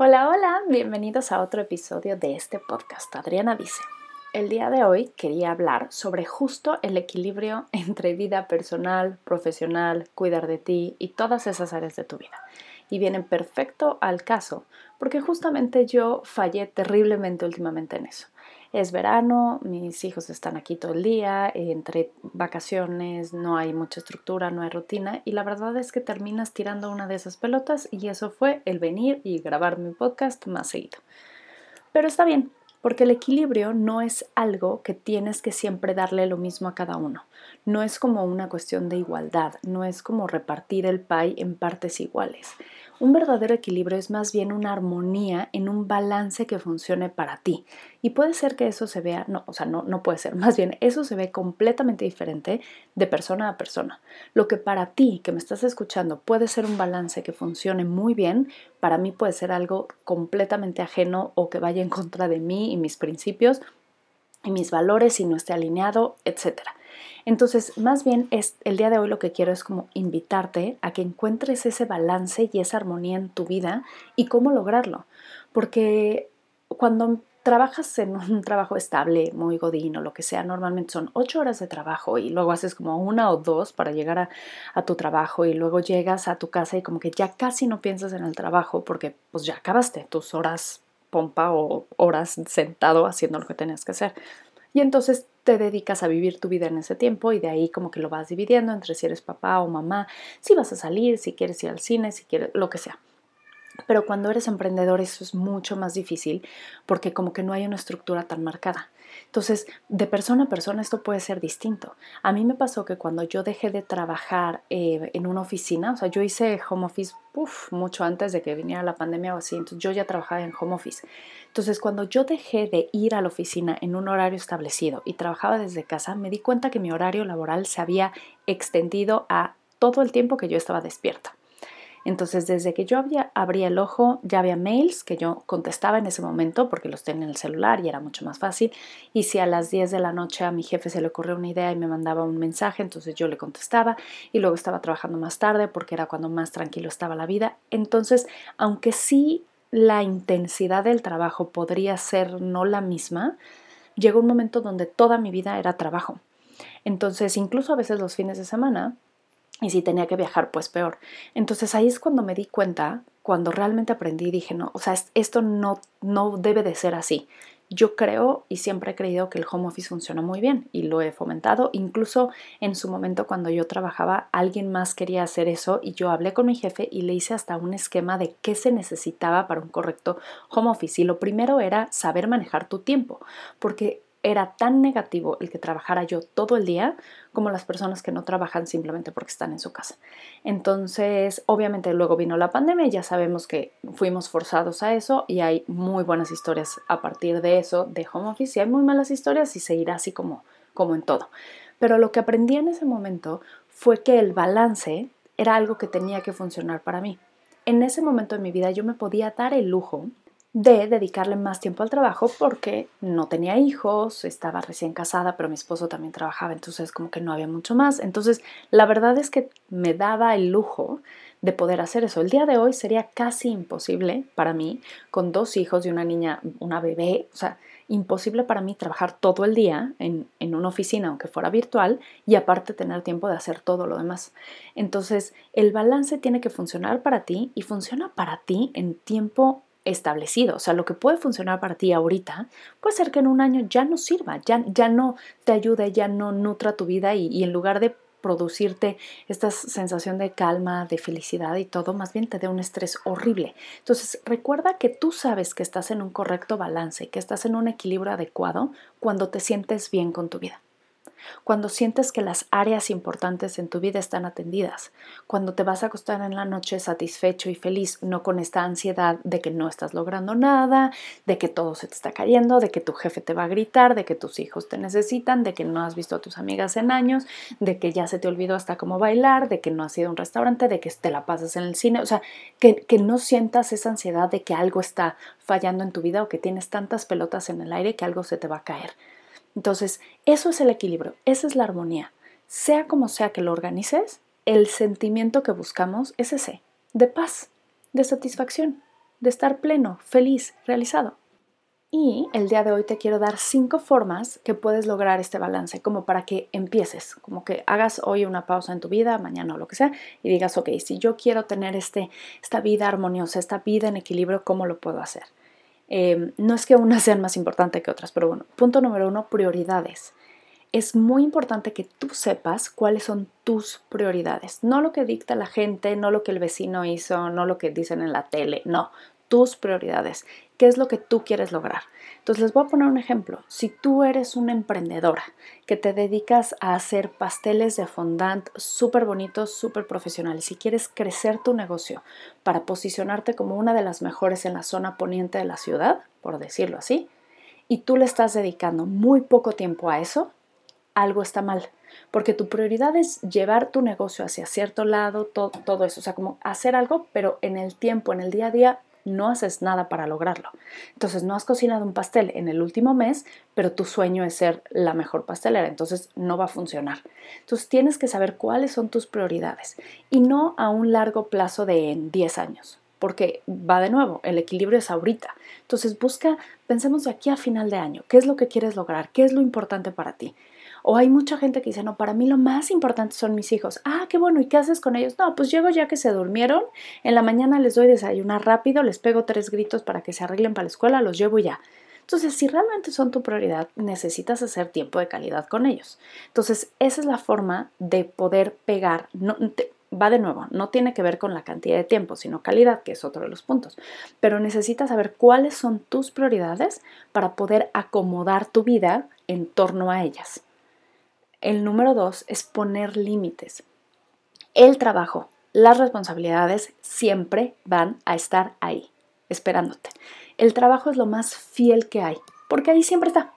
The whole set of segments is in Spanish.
Hola, hola, bienvenidos a otro episodio de este podcast. Adriana dice, el día de hoy quería hablar sobre justo el equilibrio entre vida personal, profesional, cuidar de ti y todas esas áreas de tu vida. Y vienen perfecto al caso, porque justamente yo fallé terriblemente últimamente en eso. Es verano, mis hijos están aquí todo el día, entre vacaciones no hay mucha estructura, no hay rutina y la verdad es que terminas tirando una de esas pelotas y eso fue el venir y grabar mi podcast más seguido. Pero está bien, porque el equilibrio no es algo que tienes que siempre darle lo mismo a cada uno. No es como una cuestión de igualdad, no es como repartir el pie en partes iguales. Un verdadero equilibrio es más bien una armonía en un balance que funcione para ti. Y puede ser que eso se vea, no, o sea, no, no puede ser, más bien eso se ve completamente diferente de persona a persona. Lo que para ti, que me estás escuchando, puede ser un balance que funcione muy bien, para mí puede ser algo completamente ajeno o que vaya en contra de mí y mis principios y mis valores y no esté alineado, etcétera. Entonces, más bien es el día de hoy lo que quiero es como invitarte a que encuentres ese balance y esa armonía en tu vida y cómo lograrlo. Porque cuando trabajas en un trabajo estable, muy godín o lo que sea, normalmente son ocho horas de trabajo y luego haces como una o dos para llegar a, a, tu trabajo y luego llegas a tu casa y como que ya casi no piensas en el trabajo porque pues ya acabaste tus horas pompa o horas sentado haciendo lo que tenías que hacer. Y entonces te dedicas a vivir tu vida en ese tiempo y de ahí como que lo vas dividiendo entre si eres papá o mamá, si vas a salir, si quieres ir al cine, si quieres, lo que sea. Pero cuando eres emprendedor eso es mucho más difícil porque como que no hay una estructura tan marcada. Entonces, de persona a persona esto puede ser distinto. A mí me pasó que cuando yo dejé de trabajar eh, en una oficina, o sea, yo hice home office mucho antes de que viniera la pandemia o así, entonces yo ya trabajaba en home office. Entonces, cuando yo dejé de ir a la oficina en un horario establecido y trabajaba desde casa, me di cuenta que mi horario laboral se había extendido a todo el tiempo que yo estaba despierta. Entonces, desde que yo había, abría el ojo, ya había mails que yo contestaba en ese momento porque los tenía en el celular y era mucho más fácil. Y si a las 10 de la noche a mi jefe se le ocurrió una idea y me mandaba un mensaje, entonces yo le contestaba y luego estaba trabajando más tarde porque era cuando más tranquilo estaba la vida. Entonces, aunque sí la intensidad del trabajo podría ser no la misma, llegó un momento donde toda mi vida era trabajo. Entonces, incluso a veces los fines de semana, y si tenía que viajar, pues peor. Entonces ahí es cuando me di cuenta, cuando realmente aprendí, dije, no, o sea, esto no, no debe de ser así. Yo creo y siempre he creído que el home office funciona muy bien y lo he fomentado. Incluso en su momento cuando yo trabajaba, alguien más quería hacer eso y yo hablé con mi jefe y le hice hasta un esquema de qué se necesitaba para un correcto home office. Y lo primero era saber manejar tu tiempo, porque era tan negativo el que trabajara yo todo el día como las personas que no trabajan simplemente porque están en su casa. Entonces, obviamente luego vino la pandemia ya sabemos que fuimos forzados a eso y hay muy buenas historias a partir de eso de home office y hay muy malas historias y seguirá así como, como en todo. Pero lo que aprendí en ese momento fue que el balance era algo que tenía que funcionar para mí. En ese momento de mi vida yo me podía dar el lujo de dedicarle más tiempo al trabajo porque no tenía hijos, estaba recién casada, pero mi esposo también trabajaba, entonces como que no había mucho más. Entonces, la verdad es que me daba el lujo de poder hacer eso. El día de hoy sería casi imposible para mí, con dos hijos y una niña, una bebé, o sea, imposible para mí trabajar todo el día en, en, una oficina, aunque fuera virtual, y aparte tener tiempo de hacer todo lo demás. Entonces, el balance tiene que funcionar para ti y funciona para ti en tiempo establecido. O sea, lo que puede funcionar para ti ahorita puede ser que en un año ya no sirva, ya, ya no te ayude, ya no nutra tu vida y, y en lugar de producirte esta sensación de calma, de felicidad y todo, más bien te dé un estrés horrible. Entonces, recuerda que tú sabes que estás en un correcto balance, que estás en un equilibrio adecuado cuando te sientes bien con tu vida cuando sientes que las áreas importantes en tu vida están atendidas, cuando te vas a acostar en la noche satisfecho y feliz, no con esta ansiedad de que no estás logrando nada, de que todo se te está cayendo, de que tu jefe te va a gritar, de que tus hijos te necesitan, de que no has visto a tus amigas en años, de que ya se te olvidó hasta cómo bailar, de que no has ido a un restaurante, de que te la pasas en el cine, o sea, que, que no sientas esa ansiedad de que algo está fallando en tu vida o que tienes tantas pelotas en el aire que algo se te va a caer. Entonces, eso es el equilibrio, esa es la armonía. Sea como sea que lo organices, el sentimiento que buscamos es ese, de paz, de satisfacción. de estar pleno, feliz, realizado. Y el día de hoy te quiero dar cinco formas que puedes lograr este balance, como para que empieces, como que hagas hoy una pausa en tu vida, mañana o lo que sea, y digas, ok, si yo quiero tener este, esta vida armoniosa, esta vida en equilibrio, ¿cómo lo puedo hacer? Em, no es que unas sean más importantes que otras, pero bueno, punto número uno, prioridades. Es muy importante que tú sepas cuáles son tus prioridades, no lo que dicta la gente, no lo que el vecino hizo, no lo que dicen en la tele, no, tus prioridades, qué es lo que tú quieres lograr. Entonces les voy a poner un ejemplo. Si tú eres una emprendedora que te dedicas a hacer pasteles de fondant súper bonitos, súper profesionales y quieres crecer tu negocio para posicionarte como una de las mejores en la zona poniente de la ciudad, por decirlo así, y tú le estás dedicando muy poco tiempo a eso, algo está mal. Porque tu prioridad es llevar tu negocio hacia cierto lado, todo, todo eso. O sea, como hacer algo, pero en el tiempo, en el día a día, no haces nada para lograrlo. Entonces no has cocinado un pastel en el último mes, pero tu sueño es ser la mejor pastelera, entonces no va a funcionar. Entonces tienes que saber cuáles son tus prioridades y no a un largo plazo de 10 años, porque va de nuevo, el equilibrio es ahorita. Entonces busca, pensemos aquí a final de año, ¿qué es lo que quieres lograr? ¿Qué es lo importante para ti? O hay mucha gente que dice, no, para mí lo más importante son mis hijos. Ah, qué bueno, ¿y qué haces con ellos? No, pues llego ya que se durmieron, en la mañana les doy desayunar rápido, les pego tres gritos para que se arreglen para la escuela, los llevo ya. Entonces, si realmente son tu prioridad, necesitas hacer tiempo de calidad con ellos. Entonces, esa es la forma de poder pegar. Va de nuevo, no tiene que ver con la cantidad de tiempo, sino calidad, que es otro de los puntos. Pero necesitas saber cuáles son tus prioridades para poder acomodar tu vida en torno a ellas. El número dos es poner límites. El trabajo, las responsabilidades siempre van a estar ahí, esperándote. El trabajo es lo más fiel que hay, porque ahí siempre está.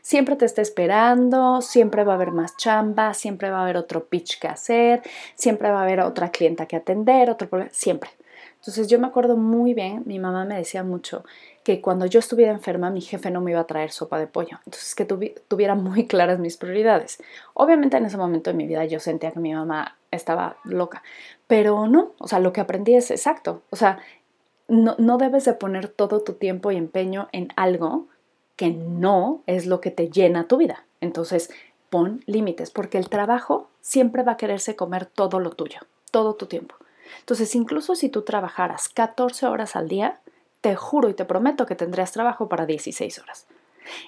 Siempre te está esperando, siempre va a haber más chamba, siempre va a haber otro pitch que hacer, siempre va a haber otra clienta que atender, otro problema, siempre. Entonces yo me acuerdo muy bien, mi mamá me decía mucho que cuando yo estuviera enferma mi jefe no me iba a traer sopa de pollo. Entonces que tuviera muy claras mis prioridades. Obviamente en ese momento de mi vida yo sentía que mi mamá estaba loca, pero no, o sea, lo que aprendí es exacto. O sea, no, no debes de poner todo tu tiempo y empeño en algo que no es lo que te llena tu vida. Entonces, pon límites, porque el trabajo siempre va a quererse comer todo lo tuyo, todo tu tiempo. Entonces, incluso si tú trabajaras 14 horas al día, te juro y te prometo que tendrías trabajo para 16 horas.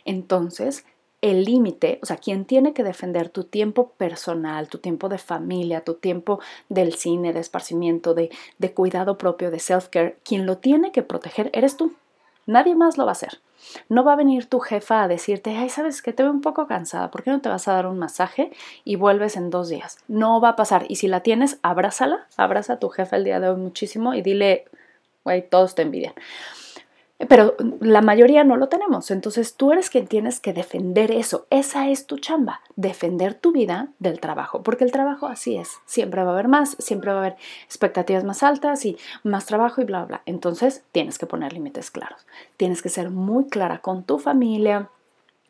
Entonces, el límite, o sea, quien tiene que defender tu tiempo personal, tu tiempo de familia, tu tiempo del cine, de esparcimiento, de, de cuidado propio, de self-care, quien lo tiene que proteger eres tú. Nadie más lo va a hacer. No va a venir tu jefa a decirte, ay, sabes que te veo un poco cansada, ¿por qué no te vas a dar un masaje y vuelves en dos días? No va a pasar. Y si la tienes, abrázala, abraza a tu jefa el día de hoy muchísimo y dile, todos te envidian. Pero la mayoría no lo tenemos. Entonces tú eres quien tienes que defender eso. Esa es tu chamba, defender tu vida del trabajo. Porque el trabajo así es. Siempre va a haber más, siempre va a haber expectativas más altas y más trabajo y bla, bla. Entonces tienes que poner límites claros. Tienes que ser muy clara con tu familia,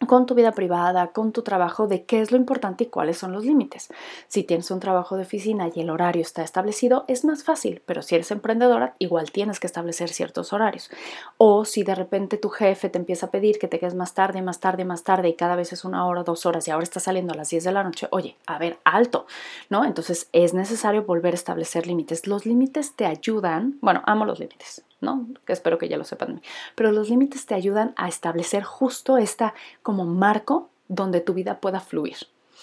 con tu vida privada, con tu trabajo, de qué es lo importante y cuáles son los límites. Si tienes un trabajo de oficina y el horario está establecido, es más fácil, pero si eres emprendedora, igual tienes que establecer ciertos horarios. O si de repente tu jefe te empieza a pedir que te quedes más tarde, más tarde, más tarde y cada vez es una hora, dos horas y ahora está saliendo a las 10 de la noche, oye, a ver, alto, ¿no? Entonces es necesario volver a establecer límites. Los límites te ayudan, bueno, amo los límites, que espero que ya lo sepan. Pero los límites te ayudan a establecer justo esta como marco donde tu vida pueda fluir.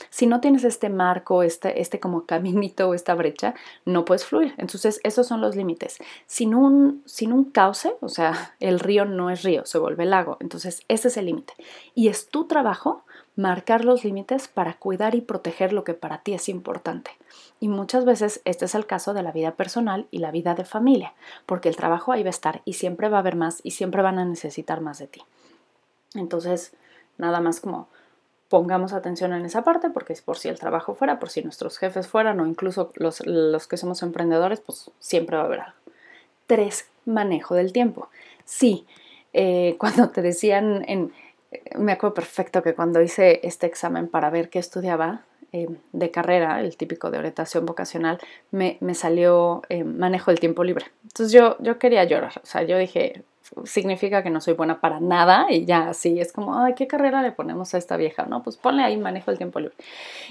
Si no tienes este marco, este, este como caminito o esta brecha, no puedes fluir. Entonces, esos son los límites. Sin un, sin un cauce, o sea, el río no es río, se vuelve lago. Entonces, ese es el límite. Y es tu trabajo marcar los límites para cuidar y proteger lo que para ti es importante. Y muchas veces este es el caso de la vida personal y la vida de familia, porque el trabajo ahí va a estar y siempre va a haber más y siempre van a necesitar más de ti. Entonces, nada más como pongamos atención en esa parte, porque por si el trabajo fuera, por si nuestros jefes fueran o incluso los, que somos emprendedores, pues siempre va a haber algo. Tres, manejo del tiempo. Sí, eh, cuando te decían en me acuerdo perfecto que cuando hice este examen para ver qué estudiaba, eh, de carrera, el típico de orientación vocacional, me, salió eh, manejo del tiempo libre. Entonces yo, yo quería llorar, o sea, yo dije, significa que no soy buena para nada y ya así es como, ay, ¿qué carrera le ponemos a esta vieja? No, pues ponle ahí manejo del tiempo libre.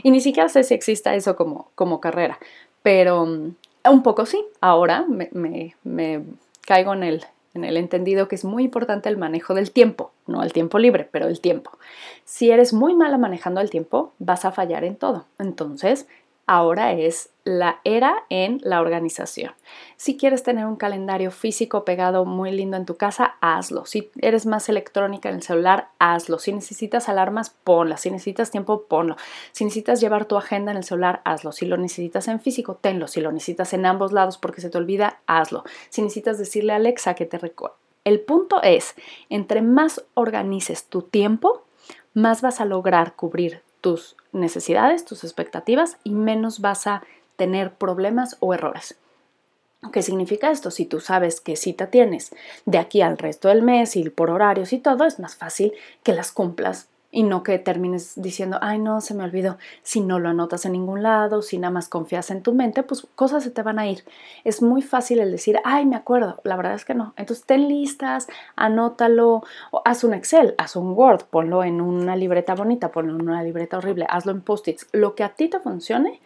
Y ni siquiera sé si exista eso como, como carrera, pero mm, un poco sí, ahora me, me caigo en el, en el entendido que es muy importante el manejo del tiempo, no el tiempo libre, pero el tiempo. Si eres muy mala manejando el tiempo, vas a fallar en todo. Entonces, ahora es la era en la organización. Si quieres tener un calendario físico pegado muy lindo en tu casa, hazlo. Si eres más electrónica en el celular, hazlo. Si necesitas alarmas, ponlas. Si necesitas tiempo, ponlo. Si necesitas llevar tu agenda en el celular, hazlo. Si lo necesitas en físico, tenlo. Si lo necesitas en ambos lados porque se te olvida, hazlo. Si necesitas decirle a Alexa que te recuerde. El punto es, entre más organices tu tiempo, más vas a lograr cubrir tus necesidades, tus expectativas y menos vas a tener problemas o errores. ¿Qué significa esto? Si tú sabes qué cita tienes de aquí al resto del mes y por horarios y todo, es más fácil que las cumplas y no que termines diciendo, ay no, se me olvidó. Si no lo anotas en ningún lado, si nada más confías en tu mente, pues cosas se te van a ir. Es muy fácil el decir, ay, me acuerdo. La verdad es que no. Entonces ten listas, anótalo, o haz un Excel, haz un Word, ponlo en una libreta bonita, ponlo en una libreta horrible, hazlo en post-its, lo que a ti te funcione,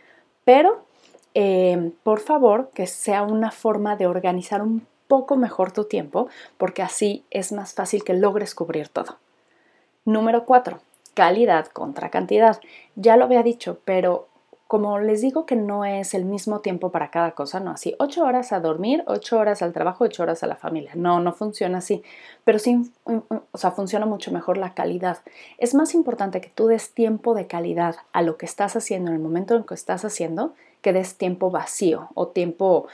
pero eh, por favor que sea una forma de organizar un poco mejor tu tiempo, porque así es más fácil que logres cubrir todo. Número 4. Calidad contra cantidad. Ya lo había dicho, pero como les digo que no es el mismo tiempo para cada cosa, no así, 8 horas a dormir, 8 horas al trabajo, 8 horas a la familia. No, no funciona así. Pero sí, o sea, funciona mucho mejor la calidad. Es más importante que tú des tiempo de calidad a lo que estás haciendo en el momento en que estás haciendo que des tiempo vacío o tiempo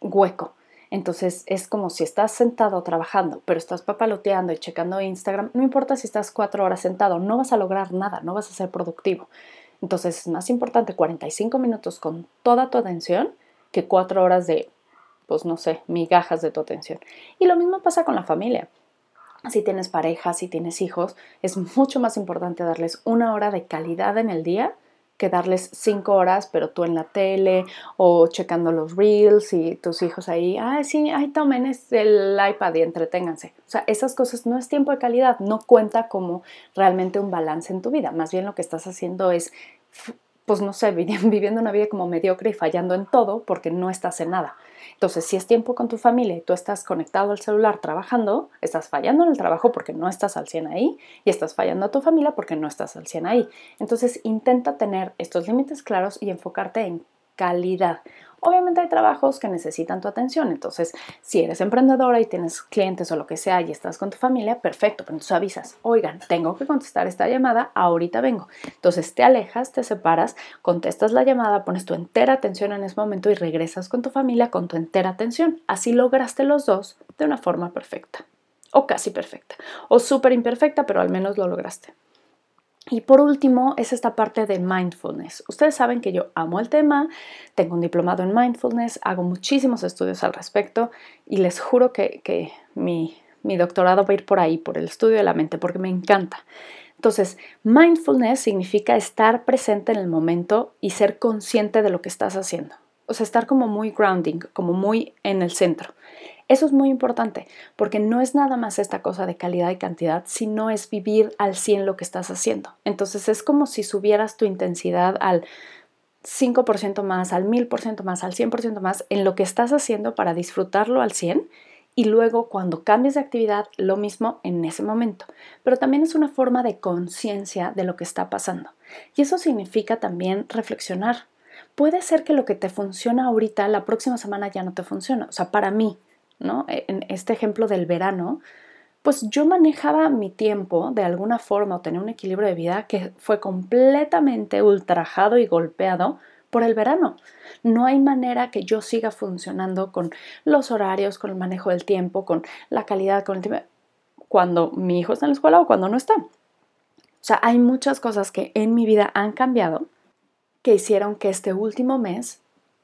hueco. Entonces es como si estás sentado trabajando, pero estás papaloteando y checando Instagram, no importa si estás cuatro horas sentado, no vas a lograr nada, no vas a ser productivo. Entonces es más importante 45 minutos con toda tu atención que cuatro horas de, pues no sé, migajas de tu atención. Y lo mismo pasa con la familia. Si tienes pareja, si tienes hijos, es mucho más importante darles una hora de calidad en el día que darles cinco horas, pero tú en la tele o checando los reels y tus hijos ahí, ay, sí, ay, tomen el iPad y entreténganse. O sea, esas cosas no es tiempo de calidad, no cuenta como realmente un balance en tu vida. Más bien lo que estás haciendo es, pues no sé, viviendo una vida como mediocre y fallando en todo porque no estás en nada. Entonces, si es tiempo con tu familia y tú estás conectado al celular trabajando, estás fallando en el trabajo porque no estás al 100 ahí y estás fallando a tu familia porque no estás al 100 ahí. Entonces, intenta tener estos límites claros y enfocarte en calidad. Obviamente hay trabajos que necesitan tu atención, entonces si eres emprendedora y tienes clientes o lo que sea y estás con tu familia, perfecto, pero entonces avisas, oigan, tengo que contestar esta llamada, ahorita vengo. Entonces te alejas, te separas, contestas la llamada, pones tu entera atención en ese momento y regresas con tu familia con tu entera atención. Así lograste los dos de una forma perfecta, o casi perfecta, o súper imperfecta, pero al menos lo lograste. Y por último es esta parte de mindfulness. Ustedes saben que yo amo el tema, tengo un diplomado en mindfulness, hago muchísimos estudios al respecto y les juro que, mi, mi doctorado va a ir por ahí, por el estudio de la mente, porque me encanta. Entonces, mindfulness significa estar presente en el momento y ser consciente de lo que estás haciendo. O sea, estar como muy grounding, como muy en el centro. Eso es muy importante porque no es nada más esta cosa de calidad y cantidad, sino es vivir al 100 lo que estás haciendo. Entonces es como si subieras tu intensidad al 5% más, al 1000% más, al 100% más en lo que estás haciendo para disfrutarlo al 100 y luego cuando cambies de actividad lo mismo en ese momento. Pero también es una forma de conciencia de lo que está pasando. Y eso significa también reflexionar. Puede ser que lo que te funciona ahorita, la próxima semana ya no te funciona. O sea, para mí, ¿no? E, en este ejemplo del verano, pues yo manejaba mi tiempo de alguna forma o tenía un equilibrio de vida que fue completamente ultrajado y golpeado por el verano. No hay manera que yo siga funcionando con los horarios, con el manejo del tiempo, con la calidad, con el tiempo, cuando mi hijo está en la escuela o cuando no está. O sea, hay muchas cosas que en mi vida han cambiado que hicieron que este último mes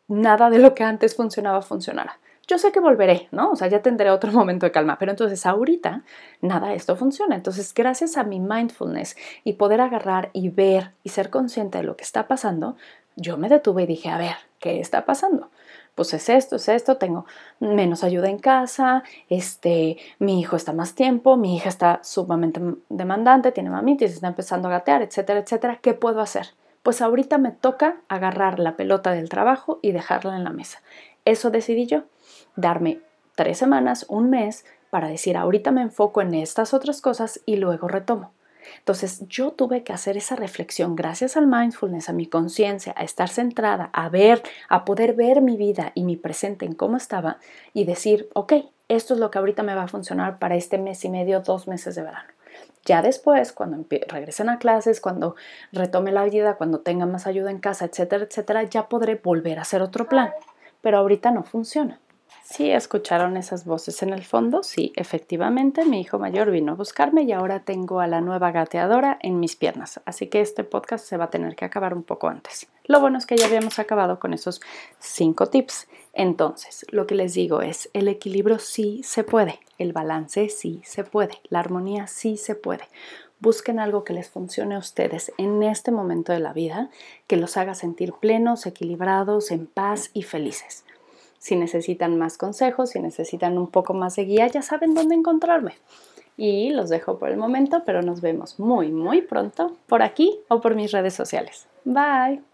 nada de lo que antes funcionaba funcionara yo sé que volveré, ¿no? O sea, ya tendré otro momento de calma, pero entonces ahorita nada de esto funciona. Entonces, gracias a mi mindfulness y poder agarrar y ver y ser consciente de lo que está pasando, yo me detuve y dije, a ver, ¿qué está pasando? Pues es esto, es esto, tengo menos ayuda en casa, este, mi hijo está más tiempo, mi hija está sumamente demandante, tiene mamitis, está empezando a gatear, etcétera, etcétera. ¿Qué puedo hacer? Pues ahorita me toca agarrar la pelota del trabajo y dejarla en la mesa. Eso decidí yo, darme tres semanas, un mes, para decir, ahorita me enfoco en estas otras cosas y luego retomo. Entonces yo tuve que hacer esa reflexión gracias al mindfulness, a mi conciencia, a estar centrada, a ver, a poder ver mi vida y mi presente en cómo estaba y decir, ok, esto es lo que ahorita me va a funcionar para este mes y medio, dos meses de verano. Ya después, cuando regresen a clases, cuando retome la vida, cuando tenga más ayuda en casa, etcétera, etcétera, ya podré volver a hacer otro plan. Pero ahorita no funciona. Sí, escucharon esas voces en el fondo. Sí, efectivamente, mi hijo mayor vino a buscarme y ahora tengo a la nueva gateadora en mis piernas. Así que este podcast se va a tener que acabar un poco antes. Lo bueno es que ya habíamos acabado con esos cinco tips. Entonces, lo que les digo es, el equilibrio sí se puede, el balance sí se puede, la armonía sí se puede. Busquen algo que les funcione a ustedes en este momento de la vida, que los haga sentir plenos, equilibrados, en paz y felices. Si necesitan más consejos, si necesitan un poco más de guía, ya saben dónde encontrarme. Y los dejo por el momento, pero nos vemos muy, muy pronto por aquí o por mis redes sociales. Bye.